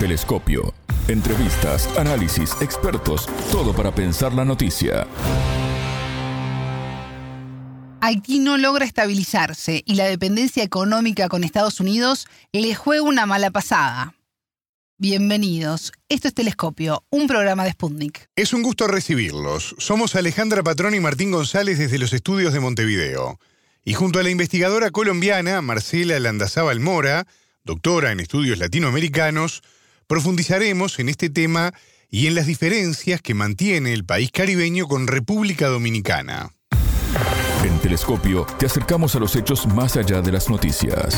Telescopio. Entrevistas, análisis, expertos, todo para pensar la noticia. Haití no logra estabilizarse y la dependencia económica con Estados Unidos le juega una mala pasada. Bienvenidos. Esto es Telescopio, un programa de Sputnik. Es un gusto recibirlos. Somos Alejandra Patrón y Martín González desde los estudios de Montevideo. Y junto a la investigadora colombiana Marcela Landazábal Mora, doctora en estudios latinoamericanos, profundizaremos en este tema y en las diferencias que mantiene el país caribeño con República Dominicana. En Telescopio te acercamos a los hechos más allá de las noticias.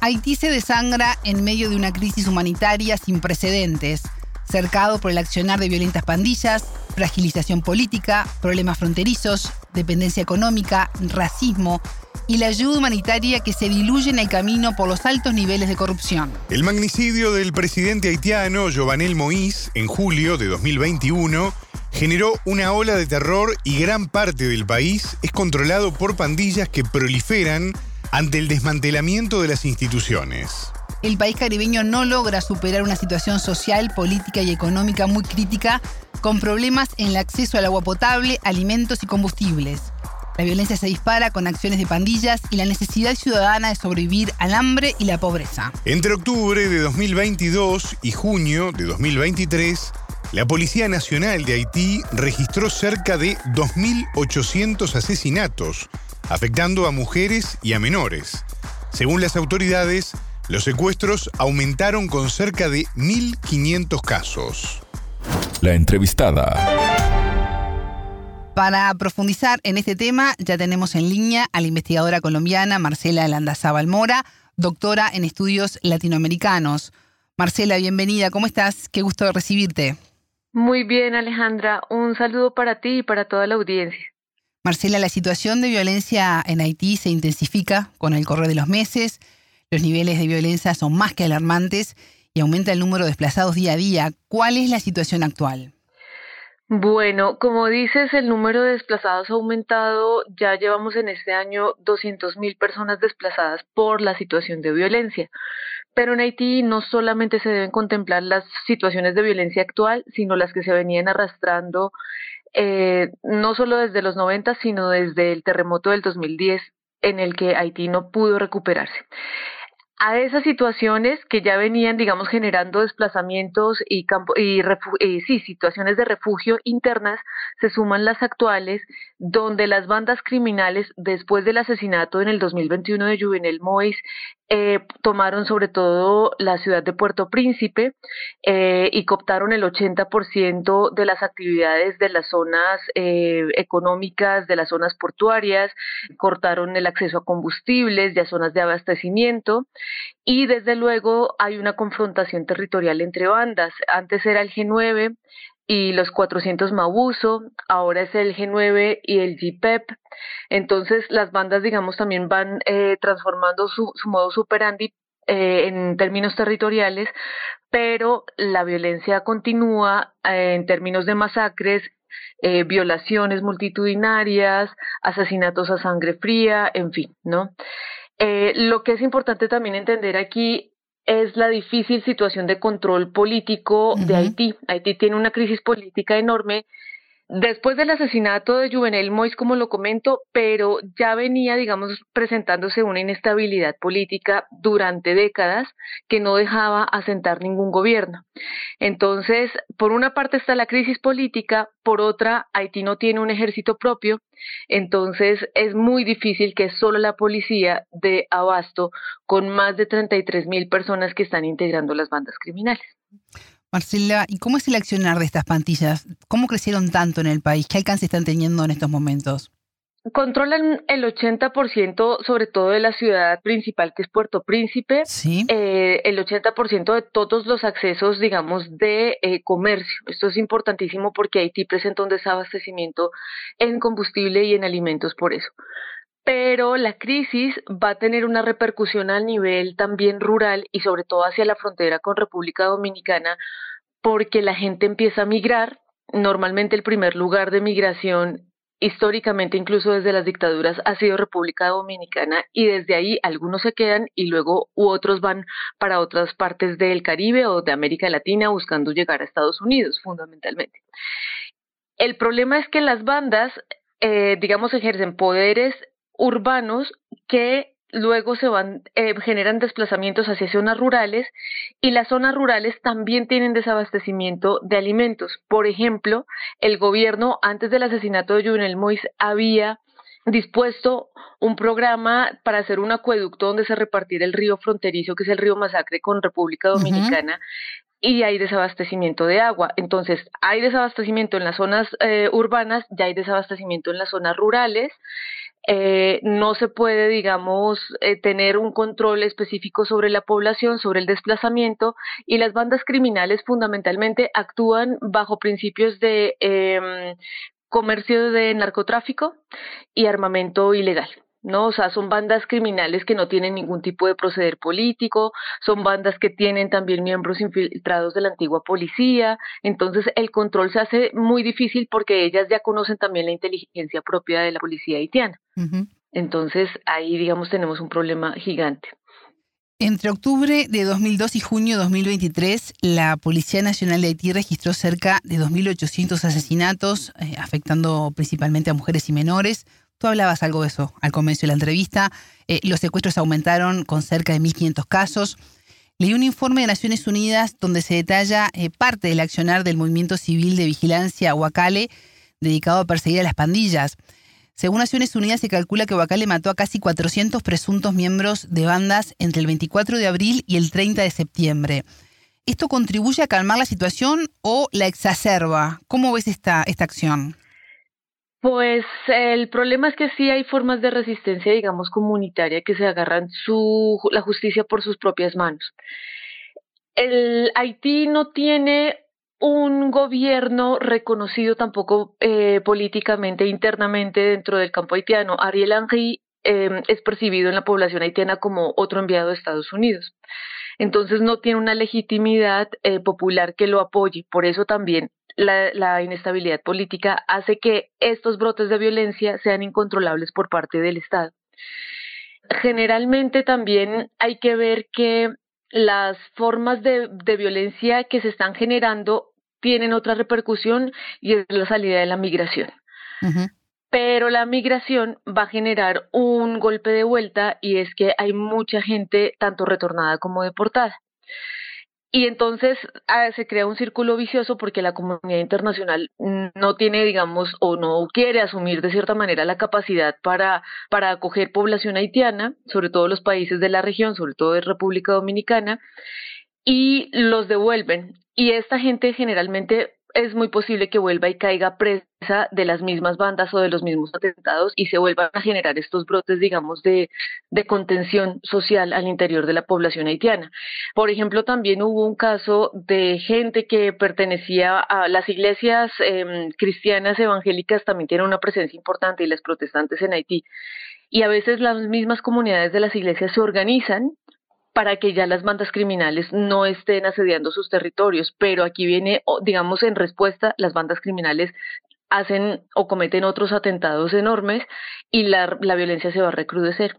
Haití se desangra en medio de una crisis humanitaria sin precedentes, cercado por el accionar de violentas pandillas, fragilización política, problemas fronterizos, dependencia económica, racismo y la ayuda humanitaria que se diluye en el camino por los altos niveles de corrupción. El magnicidio del presidente haitiano Jovenel Moïse en julio de 2021 generó una ola de terror y gran parte del país es controlado por pandillas que proliferan ante el desmantelamiento de las instituciones. El país caribeño no logra superar una situación social, política y económica muy crítica, con problemas en el acceso al agua potable, alimentos y combustibles. La violencia se dispara con acciones de pandillas y la necesidad ciudadana de sobrevivir al hambre y la pobreza. Entre octubre de 2022 y junio de 2023, la Policía Nacional de Haití registró cerca de 2.800 asesinatos, afectando a mujeres y a menores. Según las autoridades, los secuestros aumentaron con cerca de 1.500 casos. La entrevistada. Para profundizar en este tema, ya tenemos en línea a la investigadora colombiana Marcela Landazábal Mora, doctora en estudios latinoamericanos. Marcela, bienvenida, ¿cómo estás? Qué gusto recibirte. Muy bien, Alejandra. Un saludo para ti y para toda la audiencia. Marcela, la situación de violencia en Haití se intensifica con el correr de los meses. Los niveles de violencia son más que alarmantes y aumenta el número de desplazados día a día. ¿Cuál es la situación actual? Bueno, como dices, el número de desplazados ha aumentado. Ya llevamos en este año 200.000 personas desplazadas por la situación de violencia. Pero en Haití no solamente se deben contemplar las situaciones de violencia actual, sino las que se venían arrastrando eh, no solo desde los 90, sino desde el terremoto del 2010 en el que Haití no pudo recuperarse a esas situaciones que ya venían, digamos, generando desplazamientos y, campo, y eh, sí, situaciones de refugio internas, se suman las actuales, donde las bandas criminales, después del asesinato en el 2021 de Juvenel Mois, eh, tomaron sobre todo la ciudad de Puerto Príncipe eh, y cooptaron el 80% de las actividades de las zonas eh, económicas, de las zonas portuarias, cortaron el acceso a combustibles, a zonas de abastecimiento y desde luego hay una confrontación territorial entre bandas. Antes era el G9 y los 400 Mabuso, ahora es el G9 y el GPEP. Entonces las bandas, digamos, también van eh, transformando su, su modo superandi eh, en términos territoriales, pero la violencia continúa eh, en términos de masacres, violaciones multitudinarias, asesinatos a sangre fría, en fin, ¿no? Lo que es importante también entender aquí es la difícil situación de control político de Haití. Haití tiene una crisis política enorme después del asesinato de Juvenel Mois, como lo comento, pero ya venía, digamos, presentándose una inestabilidad política durante décadas que no dejaba asentar ningún gobierno. Entonces, por una parte está la crisis política, por otra, Haití no tiene un ejército propio, entonces es muy difícil que solo la policía dé abasto con más de 33 mil personas que están integrando las bandas criminales. Marcela, ¿y cómo es el accionar de estas pantillas? ¿Cómo crecieron tanto en el país? ¿Qué alcance están teniendo en estos momentos? Controlan el 80% sobre todo de la ciudad principal que es Puerto Príncipe, ¿Sí? eh, el 80% de todos los accesos, digamos, de eh, comercio. Esto es importantísimo porque Haití presenta un desabastecimiento en combustible y en alimentos por eso pero la crisis va a tener una repercusión a nivel también rural y sobre todo hacia la frontera con República Dominicana, porque la gente empieza a migrar. Normalmente el primer lugar de migración históricamente, incluso desde las dictaduras, ha sido República Dominicana y desde ahí algunos se quedan y luego u otros van para otras partes del Caribe o de América Latina buscando llegar a Estados Unidos, fundamentalmente. El problema es que las bandas, eh, digamos, ejercen poderes urbanos que luego se van, eh, generan desplazamientos hacia zonas rurales y las zonas rurales también tienen desabastecimiento de alimentos. Por ejemplo, el gobierno antes del asesinato de Juvenel Mois había dispuesto un programa para hacer un acueducto donde se repartiera el río fronterizo, que es el río Masacre con República Dominicana, y hay desabastecimiento de agua. Entonces, hay desabastecimiento en las zonas eh, urbanas, ya hay desabastecimiento en las zonas rurales. Eh, no se puede, digamos, eh, tener un control específico sobre la población, sobre el desplazamiento, y las bandas criminales fundamentalmente actúan bajo principios de eh, comercio de narcotráfico y armamento ilegal. ¿No? O sea, son bandas criminales que no tienen ningún tipo de proceder político, son bandas que tienen también miembros infiltrados de la antigua policía, entonces el control se hace muy difícil porque ellas ya conocen también la inteligencia propia de la policía haitiana. Entonces ahí, digamos, tenemos un problema gigante. Entre octubre de 2002 y junio de 2023, la Policía Nacional de Haití registró cerca de 2.800 asesinatos, eh, afectando principalmente a mujeres y menores. Tú hablabas algo de eso al comienzo de la entrevista. Eh, los secuestros aumentaron con cerca de 1.500 casos. Leí un informe de Naciones Unidas donde se detalla eh, parte del accionar del movimiento civil de vigilancia Huacale dedicado a perseguir a las pandillas. Según Naciones Unidas, se calcula que Huacale mató a casi 400 presuntos miembros de bandas entre el 24 de abril y el 30 de septiembre. ¿Esto contribuye a calmar la situación o la exacerba? ¿Cómo ves esta, esta acción? Pues el problema es que sí hay formas de resistencia, digamos, comunitaria que se agarran su, la justicia por sus propias manos. El Haití no tiene un gobierno reconocido tampoco eh, políticamente, internamente dentro del campo haitiano. Ariel Henry em, es percibido en la población haitiana como otro enviado de Estados Unidos. Entonces no tiene una legitimidad eh, popular que lo apoye. Por eso también la, inestabilidad política hace que estos brotes de violencia sean incontrolables por parte del Estado. Generalmente también hay que ver que las formas de, violencia que se están generando tienen otra repercusión y es la salida de la migración. Pero la migración va a generar un golpe de vuelta y es que hay mucha gente tanto retornada como deportada. Y entonces ah, se crea un círculo vicioso porque la comunidad internacional no tiene, digamos, o no quiere asumir de cierta manera la capacidad para, para acoger población haitiana, sobre todo los países de la región, sobre todo de República Dominicana, y los devuelven. Y esta gente generalmente es muy posible que vuelva y caiga presa de las mismas bandas o de los mismos atentados y se vuelvan a generar estos brotes, digamos, de, de contención social al interior de la población haitiana. Por ejemplo, también hubo un caso de gente que pertenecía a las iglesias em, cristianas evangélicas, también tienen una presencia importante y las protestantes en Haití. Y a veces las mismas comunidades de las iglesias se organizan para que ya las bandas criminales no estén asediando sus territorios. Pero aquí viene, digamos, en respuesta, las bandas criminales hacen o cometen otros atentados enormes y la, la violencia se va a recrudecer.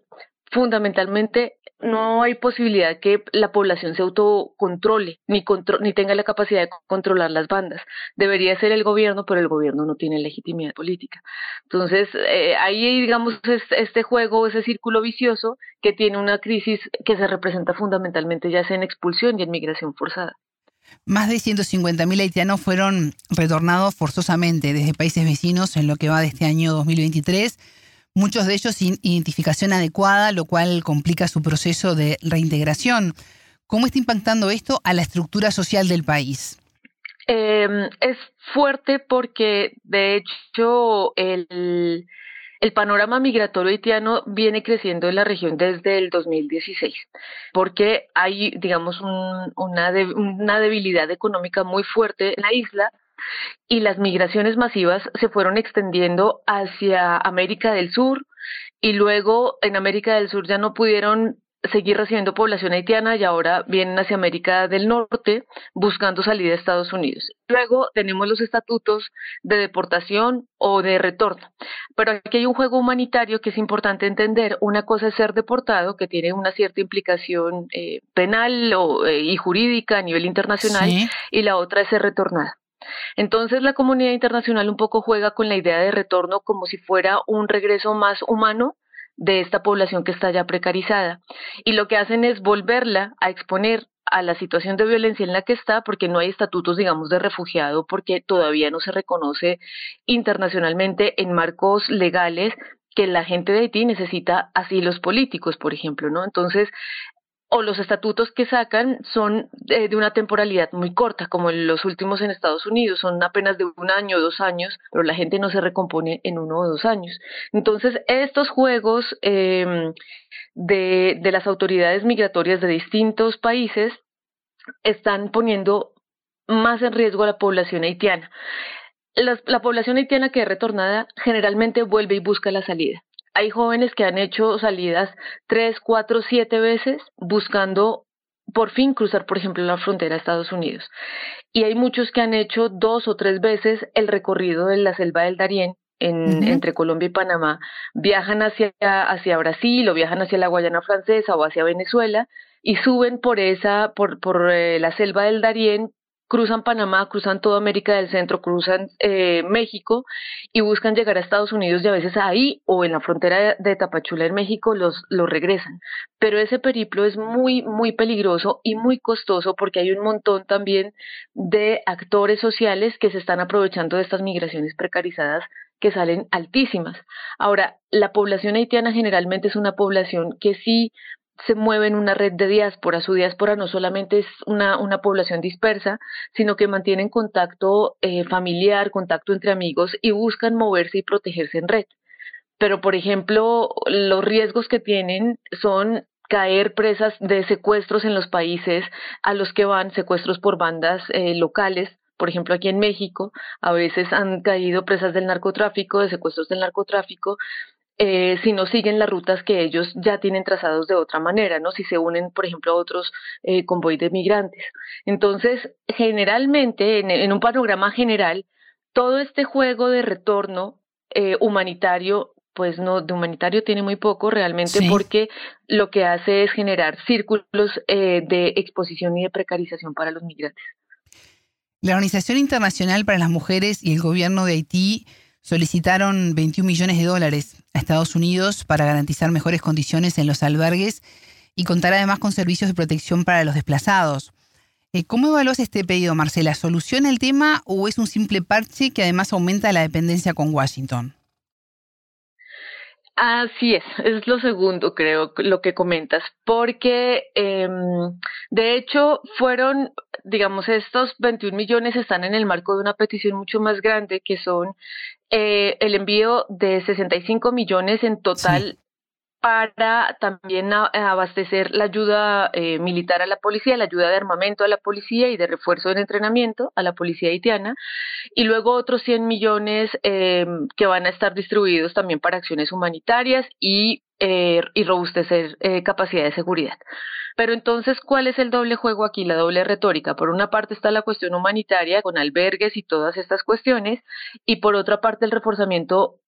Fundamentalmente, no hay posibilidad que la población se autocontrole ni, ni tenga la capacidad de controlar las bandas. Debería ser el gobierno, pero el gobierno no tiene legitimidad política. Entonces, eh, ahí, digamos, es este juego, ese círculo vicioso que tiene una crisis que se representa fundamentalmente ya sea en expulsión y en migración forzada. Más de 150.000 haitianos fueron retornados forzosamente desde países vecinos en lo que va de este año 2023 muchos de ellos sin identificación adecuada, lo cual complica su proceso de reintegración. ¿Cómo está impactando esto a la estructura social del país? Em, es fuerte porque, de hecho, el, panorama migratorio haitiano viene creciendo en la región desde el 2016, porque hay, digamos, una, una debilidad económica muy fuerte en la isla y las migraciones masivas se fueron extendiendo hacia América del Sur y luego en América del Sur ya no pudieron seguir recibiendo población haitiana y ahora vienen hacia América del Norte buscando salida a Estados Unidos. Luego tenemos los estatutos de deportación o de retorno. Pero aquí hay un juego humanitario que es importante entender. Una cosa es ser deportado, que tiene una cierta implicación eh, penal o, eh, y jurídica a nivel internacional, y la otra es ser retornada. Entonces la comunidad internacional un poco juega con la idea de retorno como si fuera un regreso más humano de esta población que está ya precarizada. Y lo que hacen es volverla a exponer a la situación de violencia en la que está, porque no hay estatutos, digamos, de refugiado, porque todavía no se reconoce internacionalmente en marcos legales que la gente de Haití necesita asilos políticos, por ejemplo, ¿no? Entonces, o los estatutos que sacan son de, una temporalidad muy corta, como los últimos en Estados Unidos, son apenas de un año o dos años, pero la gente no se recompone en uno o dos años. Entonces, estos juegos em, de, de las autoridades migratorias de distintos países están poniendo más en riesgo a la población haitiana. la población haitiana que es retornada generalmente vuelve y busca la salida hay jóvenes que han hecho salidas tres, cuatro, siete veces buscando por fin cruzar, por ejemplo, la frontera de Estados Unidos. Y hay muchos que han hecho dos o tres veces el recorrido de la selva del Darién en, entre Colombia y Panamá. Viajan hacia, hacia Brasil o viajan hacia la Guayana Francesa o hacia Venezuela y suben por esa, por, por eh, la selva del Darién cruzan Panamá, cruzan toda América del Centro, cruzan eh, México y buscan llegar a Estados Unidos y a veces ahí o en la frontera de Tapachula en México los, los regresan. Pero ese periplo es muy, muy peligroso y muy costoso porque hay un montón también de actores sociales que se están aprovechando de estas migraciones precarizadas que salen altísimas. Ahora, la población haitiana generalmente es una población que sí se mueve en una red de diáspora. Su diáspora no solamente es una, una población dispersa, sino que mantienen contacto eh, familiar, contacto entre amigos y buscan moverse y protegerse en red. Pero, por ejemplo, los riesgos que tienen son caer presas de secuestros en los países a los que van, secuestros por bandas eh, locales, por ejemplo, aquí en México, a veces han caído presas del narcotráfico, de secuestros del narcotráfico, eh, si no siguen las rutas que ellos ya tienen trazados de otra manera, ¿no? Si se unen, por ejemplo, a otros eh, convoy de migrantes. Entonces, generalmente, en, un panorama general, todo este juego de retorno eh, humanitario pues no, de humanitario tiene muy poco realmente porque lo que hace es generar círculos eh, de exposición y de precarización para los migrantes. La Organización Internacional para las Mujeres y el gobierno de Haití solicitaron 21 millones de dólares a Estados Unidos para garantizar mejores condiciones en los albergues y contar además con servicios de protección para los desplazados. Eh, ¿Cómo evalúas este pedido, Marcela? ¿Soluciona el tema o es un simple parche que además aumenta la dependencia con Washington? Así es, es lo segundo, creo, lo que comentas, porque em, de hecho fueron, digamos, estos 21 millones están en el marco de una petición mucho más grande, que son eh, el envío de 65 millones en total para también abastecer la ayuda eh, militar a la policía, la ayuda de armamento a la policía y de refuerzo del entrenamiento a la policía haitiana, y luego otros 100 millones eh, que van a estar distribuidos también para acciones humanitarias y, eh, y robustecer capacidad de seguridad. Pero entonces, ¿cuál es el doble juego aquí, la doble retórica? Por una parte está la cuestión humanitaria con albergues y todas estas cuestiones, y por otra parte el reforzamiento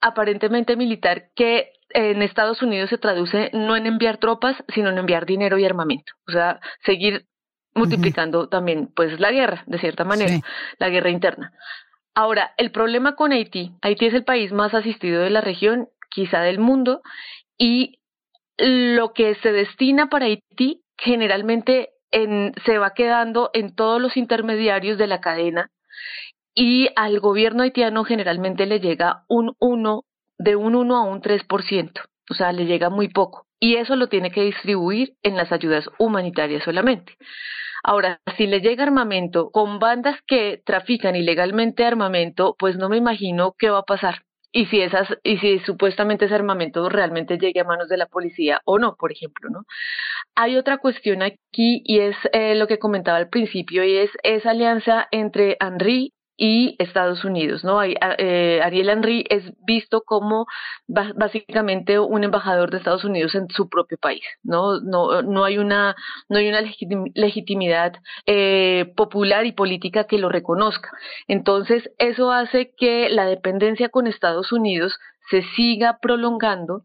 aparentemente militar que en Estados Unidos se traduce no en enviar tropas, sino en enviar dinero y armamento. O sea, seguir multiplicando también pues la guerra, de cierta manera, la guerra interna. Ahora, el problema con Haití, Haití es el país más asistido de la región, quizá del mundo, y lo que se destina para Haití generalmente en, se va quedando en todos los intermediarios de la cadena y al gobierno haitiano generalmente le llega un 1, de un 1 a un 3%, o sea, le llega muy poco. Y eso lo tiene que distribuir en las ayudas humanitarias solamente. Ahora, si le llega armamento con bandas que trafican ilegalmente armamento, pues no me imagino qué va a pasar. Y si esas, y si supuestamente ese armamento realmente llegue a manos de la policía o no, por ejemplo, ¿no? Hay otra cuestión aquí y es eh, lo que comentaba al principio y es esa alianza entre Henry y Estados Unidos, ¿no? Eh, Ariel Henry es visto como básicamente un embajador de Estados Unidos en su propio país, ¿no? No, no hay una, no hay una legitimidad eh, popular y política que lo reconozca. Entonces, eso hace que la dependencia con Estados Unidos se siga prolongando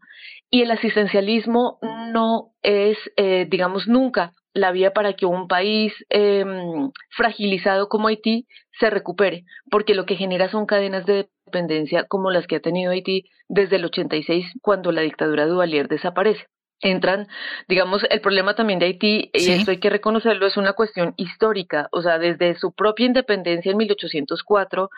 y el asistencialismo no es, eh, digamos, nunca la vía para que un país em, fragilizado como Haití se recupere, porque lo que genera son cadenas de dependencia como las que ha tenido Haití desde el 86, cuando la dictadura Duvalier desaparece. Entran, digamos, el problema también de Haití, y esto hay que reconocerlo, es una cuestión histórica, o sea, desde su propia independencia en 1804,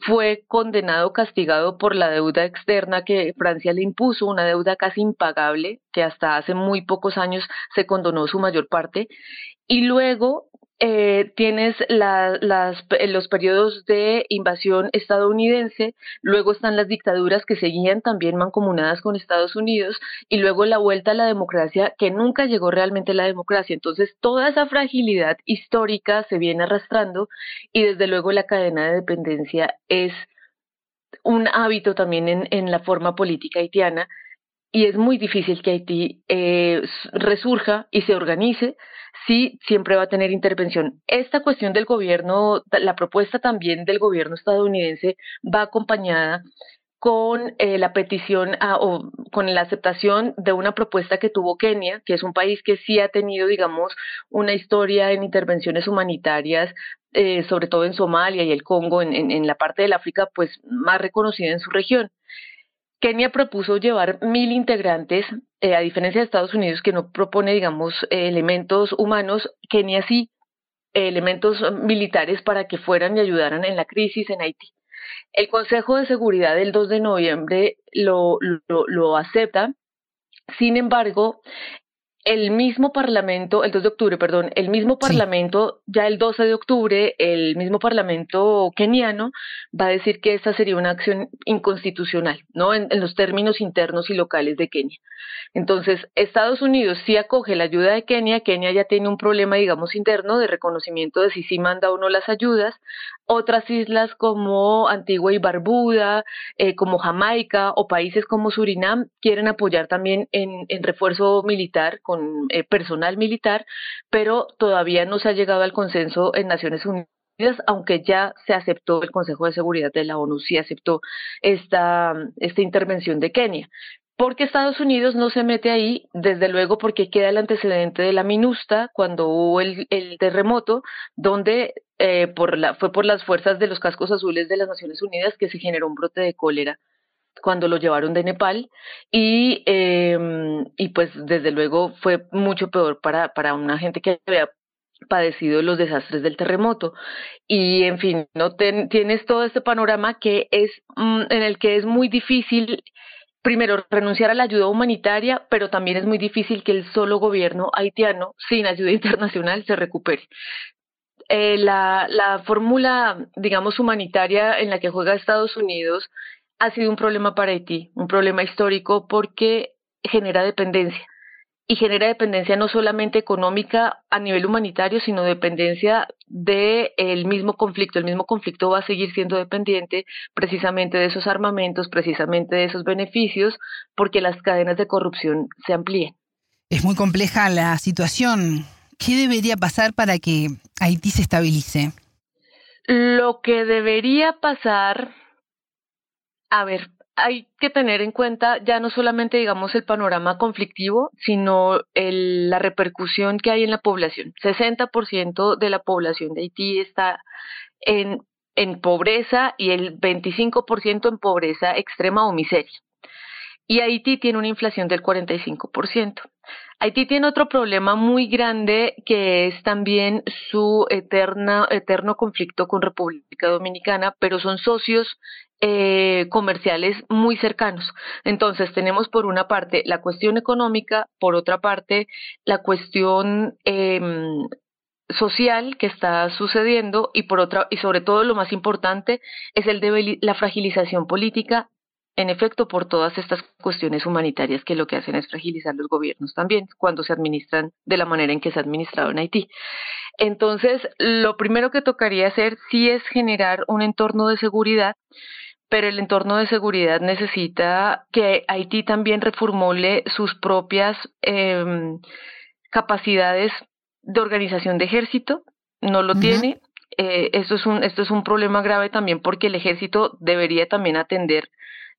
fue condenado, castigado por la deuda externa que Francia le impuso, una deuda casi impagable, que hasta hace muy pocos años se condonó su mayor parte, y luego eh, tienes las, los periodos de invasión estadounidense, luego están las dictaduras que seguían también mancomunadas con Estados Unidos y luego la vuelta a la democracia que nunca llegó realmente la democracia. Entonces toda esa fragilidad histórica se viene arrastrando y desde luego la cadena de dependencia es un hábito también en, en la forma política haitiana y es muy difícil que Haití eh, resurja y se organice sí siempre va a tener intervención. Esta cuestión del gobierno, la propuesta también del gobierno estadounidense va acompañada con eh, la petición o con la aceptación de una propuesta que tuvo Kenia, que es un país que sí ha tenido, digamos, una historia en intervenciones humanitarias, eh, sobre todo en Somalia y el Congo, en, en la parte del África, pues más reconocida en su región. Kenia propuso llevar mil integrantes, eh, a diferencia de Estados Unidos que no propone, digamos, elementos humanos, Kenia sí, elementos militares para que fueran y ayudaran en la crisis en Haití. El Consejo de Seguridad del 2 de noviembre lo, lo, lo acepta, sin embargo, el mismo Parlamento, el 2 de octubre, perdón, el mismo Parlamento, ya el 12 de octubre, el mismo Parlamento keniano va a decir que esta sería una acción inconstitucional, ¿no? En, en, los términos internos y locales de Kenia. Entonces, Estados Unidos sí acoge la ayuda de Kenia, Kenia ya tiene un problema, digamos, interno de reconocimiento de si sí manda o no las ayudas. Otras islas como Antigua y Barbuda, eh, como Jamaica o países como Surinam quieren apoyar también en, refuerzo militar con eh, personal militar, pero todavía no se ha llegado al consenso en Naciones Unidas aunque ya se aceptó el Consejo de Seguridad de la ONU, sí aceptó esta, esta intervención de Kenia. Porque Estados Unidos no se mete ahí, desde luego porque queda el antecedente de la MINUSTA cuando hubo el, terremoto, donde eh, por la, fue por las fuerzas de los cascos azules de las Naciones Unidas que se generó un brote de cólera cuando lo llevaron de Nepal. Y, eh, y pues desde luego fue mucho peor para, para una gente que había padecido los desastres del terremoto. Y en fin no tienes todo este panorama que es mm, en el que es muy difícil primero renunciar a la ayuda humanitaria pero también es muy difícil que el solo gobierno haitiano sin ayuda internacional se recupere eh, la, la fórmula digamos humanitaria en la que juega Estados Unidos ha sido un problema para Haití, un problema histórico porque genera dependencia. Y genera dependencia no solamente económica a nivel humanitario, sino dependencia del el mismo conflicto. El mismo conflicto va a seguir siendo dependiente precisamente de esos armamentos, precisamente de esos beneficios, porque las cadenas de corrupción se amplíen. Es muy compleja la situación. ¿Qué debería pasar para que Haití se estabilice? Lo que debería pasar a ver, hay que tener en cuenta ya no solamente, digamos, el panorama conflictivo, sino el, la repercusión que hay en la población. 60% de la población de Haití está en, pobreza y el 25% en pobreza extrema o miseria. Y Haití tiene una inflación del 45%. Haití tiene otro problema muy grande que es también su eterna, eterno conflicto con República Dominicana, pero son socios eh, comerciales muy cercanos. Entonces tenemos por una parte la cuestión económica, por otra parte la cuestión eh, social que está sucediendo y por otra y sobre todo lo más importante es el de la fragilización política en efecto, por todas estas cuestiones humanitarias que lo que hacen es fragilizar los gobiernos también cuando se administran de la manera en que se ha administrado en Haití. Entonces, lo primero que tocaría hacer sí es generar un entorno de seguridad, pero el entorno de seguridad necesita que Haití también reformule sus propias em, capacidades de organización de ejército, no lo tiene. Eh, esto, es un, esto es un problema grave también porque el ejército debería también atender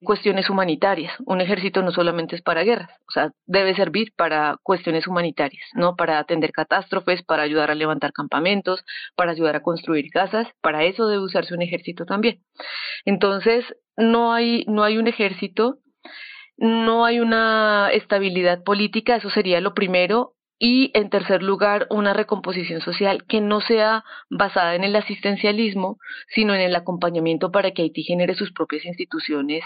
cuestiones humanitarias. Un ejército no solamente es para guerras, o sea, debe servir para cuestiones humanitarias, ¿no? Para atender catástrofes, para ayudar a levantar campamentos, para ayudar a construir casas, para eso debe usarse un ejército también. Entonces, no hay, no hay un ejército, no hay una estabilidad política, eso sería lo primero, y en tercer lugar, una recomposición social que no sea basada en el asistencialismo, sino en el acompañamiento para que Haití genere sus propias instituciones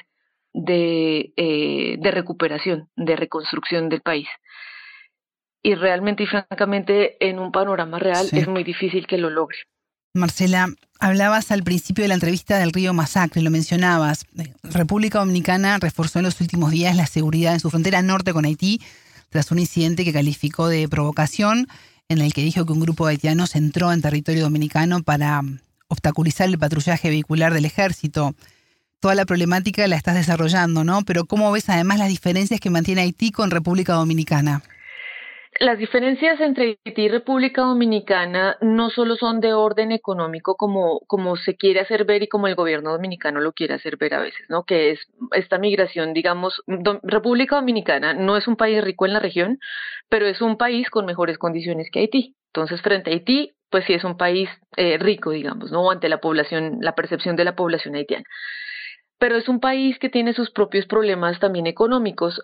de, eh, de recuperación, de reconstrucción del país. Y realmente y francamente, en un panorama real es muy difícil que lo logre. Marcela, hablabas al principio de la entrevista del río Masacre, lo mencionabas. República Dominicana reforzó en los últimos días la seguridad en su frontera norte con Haití tras un incidente que calificó de provocación en el que dijo que un grupo de haitianos entró en territorio dominicano para obstaculizar el patrullaje vehicular del ejército toda la problemática la estás desarrollando, ¿no? Pero ¿cómo ves además las diferencias que mantiene Haití con República Dominicana? Las diferencias entre Haití y República Dominicana no solo son de orden económico como, como se quiere hacer ver y como el gobierno dominicano lo quiere hacer ver a veces, ¿no? Que es esta migración, digamos, República Dominicana no es un país rico en la región, pero es un país con mejores condiciones que Haití. Entonces, frente a Haití, pues sí es un país eh, rico, digamos, ¿no? Ante la población, la percepción de la población haitiana pero es un país que tiene sus propios problemas también económicos.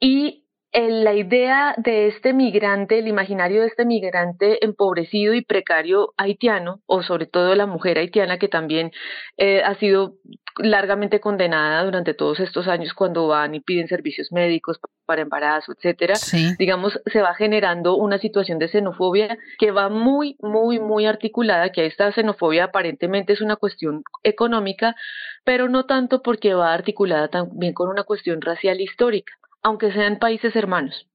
Y la idea de este migrante, el imaginario de este migrante empobrecido y precario haitiano, o sobre todo la mujer haitiana que también eh, ha sido largamente condenada durante todos estos años cuando van y piden servicios médicos para embarazo, etcétera, digamos, se va generando una situación de xenofobia que va muy, muy, muy articulada, que esta xenofobia aparentemente es una cuestión económica, pero no tanto porque va articulada también con una cuestión racial histórica aunque sean países hermanos.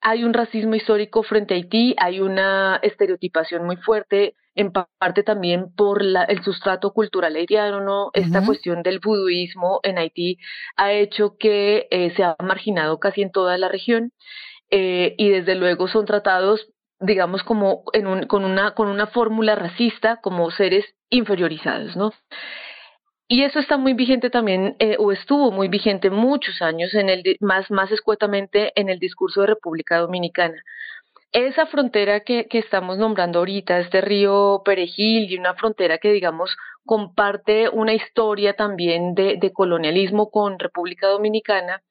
Hay un racismo histórico frente a Haití, hay una estereotipación muy fuerte, en parte también por el sustrato cultural haitiano, ¿no? Esta cuestión del buduismo en Haití ha hecho que eh, se ha marginado casi en toda la región eh, y desde luego son tratados digamos como en un, con una con una fórmula racista como seres inferiorizados, ¿no? Y eso está muy vigente también, eh, o estuvo muy vigente muchos años, en el, más, más escuetamente en el discurso de República Dominicana. Esa frontera que, que estamos nombrando ahorita, este río Perejil, y una frontera que, digamos, comparte una historia también de, de colonialismo con República Dominicana,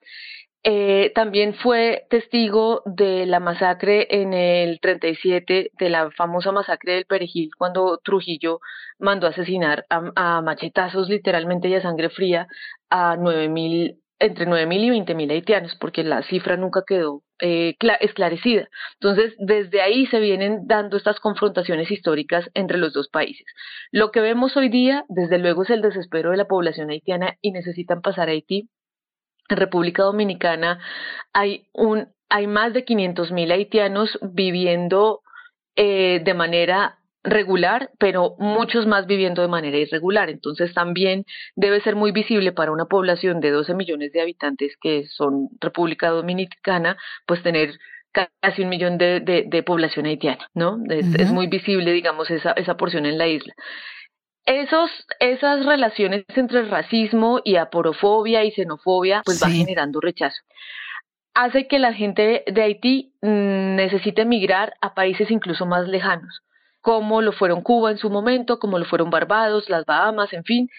eh, también fue testigo de la masacre en el 37, de la famosa masacre del Perejil, cuando Trujillo mandó asesinar a, machetazos literalmente y a sangre fría a nueve mil, entre 9.000 y 20.000 haitianos, porque la cifra nunca quedó eh, esclarecida. Entonces, desde ahí se vienen dando estas confrontaciones históricas entre los dos países. Lo que vemos hoy día, desde luego, es el desespero de la población haitiana y necesitan pasar a Haití en República Dominicana hay, un, hay más de 500.000 haitianos viviendo eh, de manera regular, pero muchos más viviendo de manera irregular. Entonces también debe ser muy visible para una población de 12 millones de habitantes que son República Dominicana, pues tener casi un millón de, de, población haitiana, ¿no? Es, es, muy visible, digamos, esa, esa porción en la isla. Esos, esas relaciones entre racismo y aporofobia y xenofobia pues va generando rechazo. Hace que la gente de Haití mm, necesite emigrar a países incluso más lejanos, como lo fueron Cuba en su momento, como lo fueron Barbados, las Bahamas, en fin,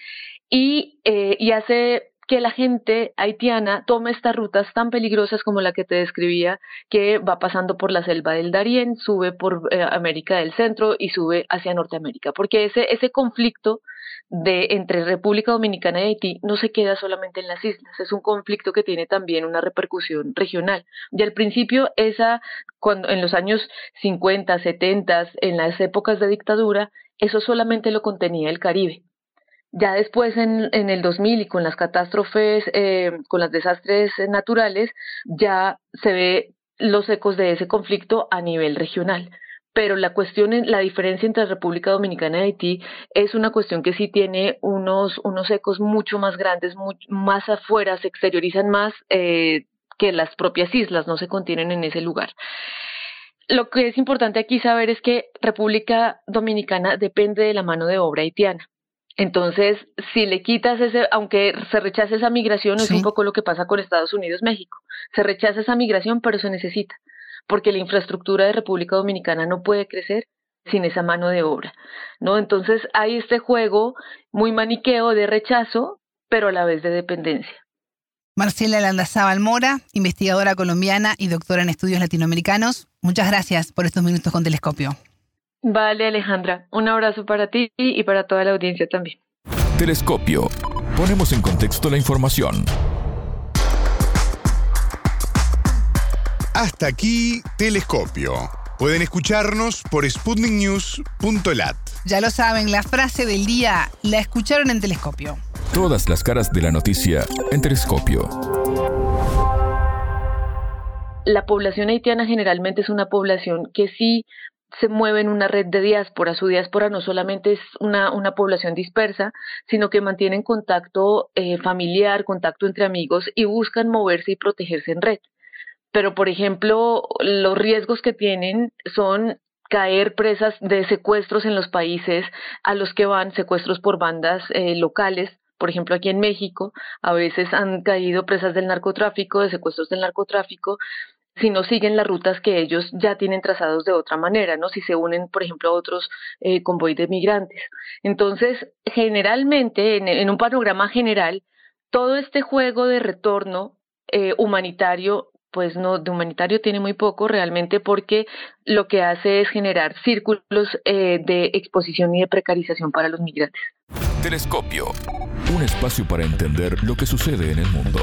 y, eh, y hace que la gente haitiana tome estas rutas tan peligrosas como la que te describía, que va pasando por la selva del Darién, sube por eh, América del Centro y sube hacia Norteamérica, porque ese, ese conflicto de entre República Dominicana y Haití no se queda solamente en las islas, es un conflicto que tiene también una repercusión regional. Y al principio esa cuando en los años 50, 70, en las épocas de dictadura, eso solamente lo contenía el Caribe Ya después, en, el 2000 y con las catástrofes, eh, con los desastres naturales, ya se ve los ecos de ese conflicto a nivel regional pero la cuestión, la diferencia entre República Dominicana y Haití es una cuestión que sí tiene unos, unos ecos mucho más grandes, más afuera, se exteriorizan más eh, que las propias islas, no se contienen en ese lugar. Lo que es importante aquí saber es que República Dominicana depende de la mano de obra haitiana. Entonces, si le quitas ese, aunque se rechace esa migración, es un poco lo que pasa con Estados Unidos, México. Se rechaza esa migración, pero se necesita, porque la infraestructura de República Dominicana no puede crecer sin esa mano de obra, ¿no? Entonces hay este juego muy maniqueo de rechazo, pero a la vez de dependencia. Marcela Landazábal Mora, investigadora colombiana y doctora en estudios latinoamericanos, muchas gracias por estos minutos con Telescopio. Vale, Alejandra. Un abrazo para ti y para toda la audiencia también. Telescopio. Ponemos en contexto la información. Hasta aquí, Telescopio. Pueden escucharnos por sputniknews.lat. Ya lo saben, la frase del día la escucharon en Telescopio. Todas las caras de la noticia en Telescopio. La población haitiana generalmente es una población que sí se mueve en una red de diáspora. Su diáspora no solamente es una, una población dispersa, sino que mantienen contacto eh, familiar, contacto entre amigos y buscan moverse y protegerse en red. Pero, por ejemplo, los riesgos que tienen son caer presas de secuestros en los países a los que van, secuestros por bandas eh, locales. Por ejemplo, aquí en México, a veces han caído presas del narcotráfico, de secuestros del narcotráfico, si no siguen las rutas que ellos ya tienen trazados de otra manera, ¿no? Si se unen, por ejemplo, a otros eh, convoy de migrantes. Entonces, generalmente, en, un panorama general, todo este juego de retorno eh, humanitario, pues no, de humanitario tiene muy poco realmente porque lo que hace es generar círculos eh, de exposición y de precarización para los migrantes. Telescopio, un espacio para entender lo que sucede en el mundo.